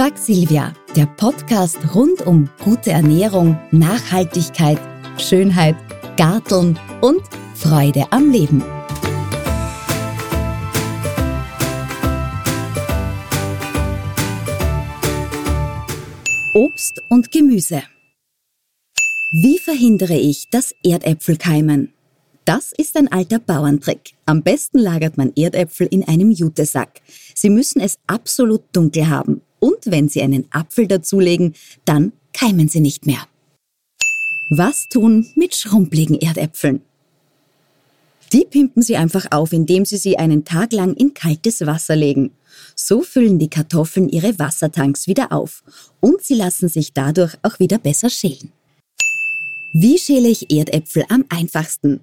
Frag Silvia, der Podcast rund um gute Ernährung, Nachhaltigkeit, Schönheit, Garteln und Freude am Leben. Obst und Gemüse. Wie verhindere ich, dass Erdäpfel keimen? Das ist ein alter Bauerntrick. Am besten lagert man Erdäpfel in einem Jutesack. Sie müssen es absolut dunkel haben. Und wenn Sie einen Apfel dazulegen, dann keimen sie nicht mehr. Was tun mit schrumpeligen Erdäpfeln? Die pimpen Sie einfach auf, indem Sie sie einen Tag lang in kaltes Wasser legen. So füllen die Kartoffeln ihre Wassertanks wieder auf und sie lassen sich dadurch auch wieder besser schälen. Wie schäle ich Erdäpfel am einfachsten?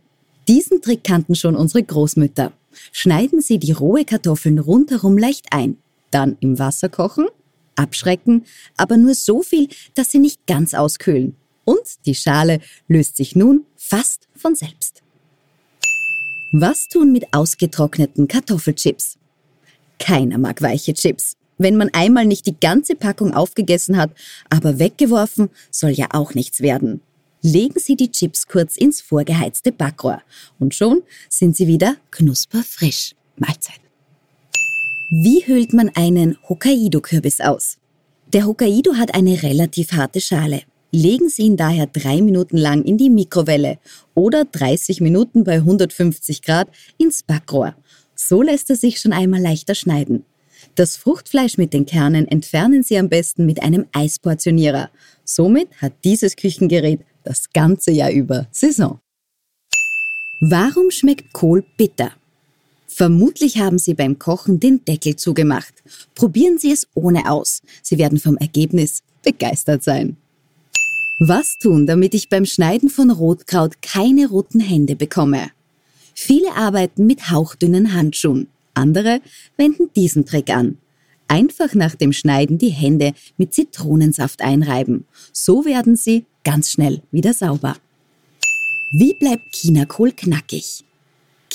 Diesen Trick kannten schon unsere Großmütter. Schneiden Sie die rohe Kartoffeln rundherum leicht ein, dann im Wasser kochen, abschrecken, aber nur so viel, dass sie nicht ganz auskühlen. Und die Schale löst sich nun fast von selbst. Was tun mit ausgetrockneten Kartoffelchips? Keiner mag weiche Chips. Wenn man einmal nicht die ganze Packung aufgegessen hat, aber weggeworfen, soll ja auch nichts werden. Legen Sie die Chips kurz ins vorgeheizte Backrohr und schon sind sie wieder knusperfrisch. Mahlzeit. Wie hüllt man einen Hokkaido-Kürbis aus? Der Hokkaido hat eine relativ harte Schale. Legen Sie ihn daher drei Minuten lang in die Mikrowelle oder 30 Minuten bei 150 Grad ins Backrohr. So lässt er sich schon einmal leichter schneiden. Das Fruchtfleisch mit den Kernen entfernen Sie am besten mit einem Eisportionierer. Somit hat dieses Küchengerät das ganze Jahr über Saison. Warum schmeckt Kohl bitter? Vermutlich haben Sie beim Kochen den Deckel zugemacht. Probieren Sie es ohne aus. Sie werden vom Ergebnis begeistert sein. Was tun, damit ich beim Schneiden von Rotkraut keine roten Hände bekomme? Viele arbeiten mit hauchdünnen Handschuhen. Andere wenden diesen Trick an. Einfach nach dem Schneiden die Hände mit Zitronensaft einreiben. So werden sie ganz schnell wieder sauber. Wie bleibt Chinakohl knackig?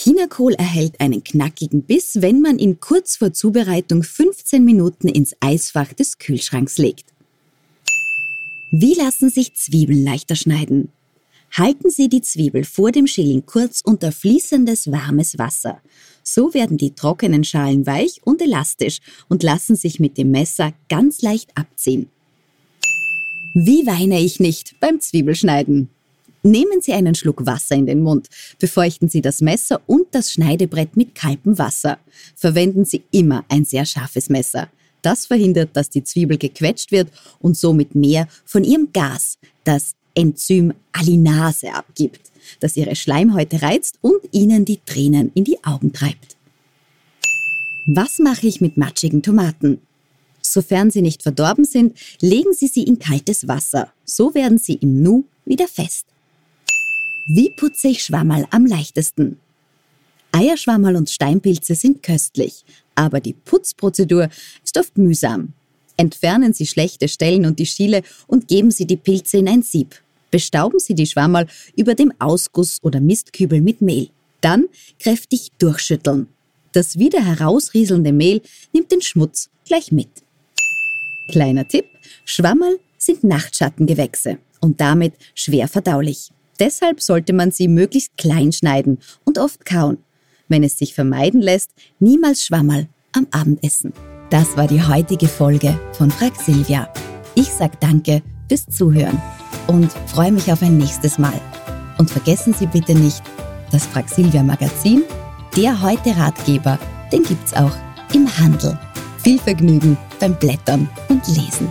Chinakohl erhält einen knackigen Biss, wenn man ihn kurz vor Zubereitung 15 Minuten ins Eisfach des Kühlschranks legt. Wie lassen sich Zwiebeln leichter schneiden? Halten Sie die Zwiebel vor dem Schälen kurz unter fließendes warmes Wasser. So werden die trockenen Schalen weich und elastisch und lassen sich mit dem Messer ganz leicht abziehen. Wie weine ich nicht beim Zwiebelschneiden? Nehmen Sie einen Schluck Wasser in den Mund, befeuchten Sie das Messer und das Schneidebrett mit kaltem Wasser. Verwenden Sie immer ein sehr scharfes Messer. Das verhindert, dass die Zwiebel gequetscht wird und somit mehr von ihrem Gas, das Enzym Alinase, abgibt, das Ihre Schleimhäute reizt und Ihnen die Tränen in die Augen treibt. Was mache ich mit matschigen Tomaten? Sofern sie nicht verdorben sind, legen Sie sie in kaltes Wasser. So werden sie im Nu wieder fest. Wie putze ich Schwammerl am leichtesten? Eierschwammerl und Steinpilze sind köstlich, aber die Putzprozedur ist oft mühsam. Entfernen Sie schlechte Stellen und die Schiele und geben Sie die Pilze in ein Sieb. Bestauben Sie die Schwammerl über dem Ausguss oder Mistkübel mit Mehl. Dann kräftig durchschütteln. Das wieder herausrieselnde Mehl nimmt den Schmutz gleich mit. Kleiner Tipp, Schwammerl sind Nachtschattengewächse und damit schwer verdaulich. Deshalb sollte man sie möglichst klein schneiden und oft kauen. Wenn es sich vermeiden lässt, niemals Schwammerl am Abendessen. Das war die heutige Folge von Frag Silvia. Ich sag danke fürs Zuhören und freue mich auf ein nächstes Mal. Und vergessen Sie bitte nicht, das Frag Silvia Magazin, der heute Ratgeber, den gibt's auch im Handel. Viel Vergnügen beim Blättern und Lesen.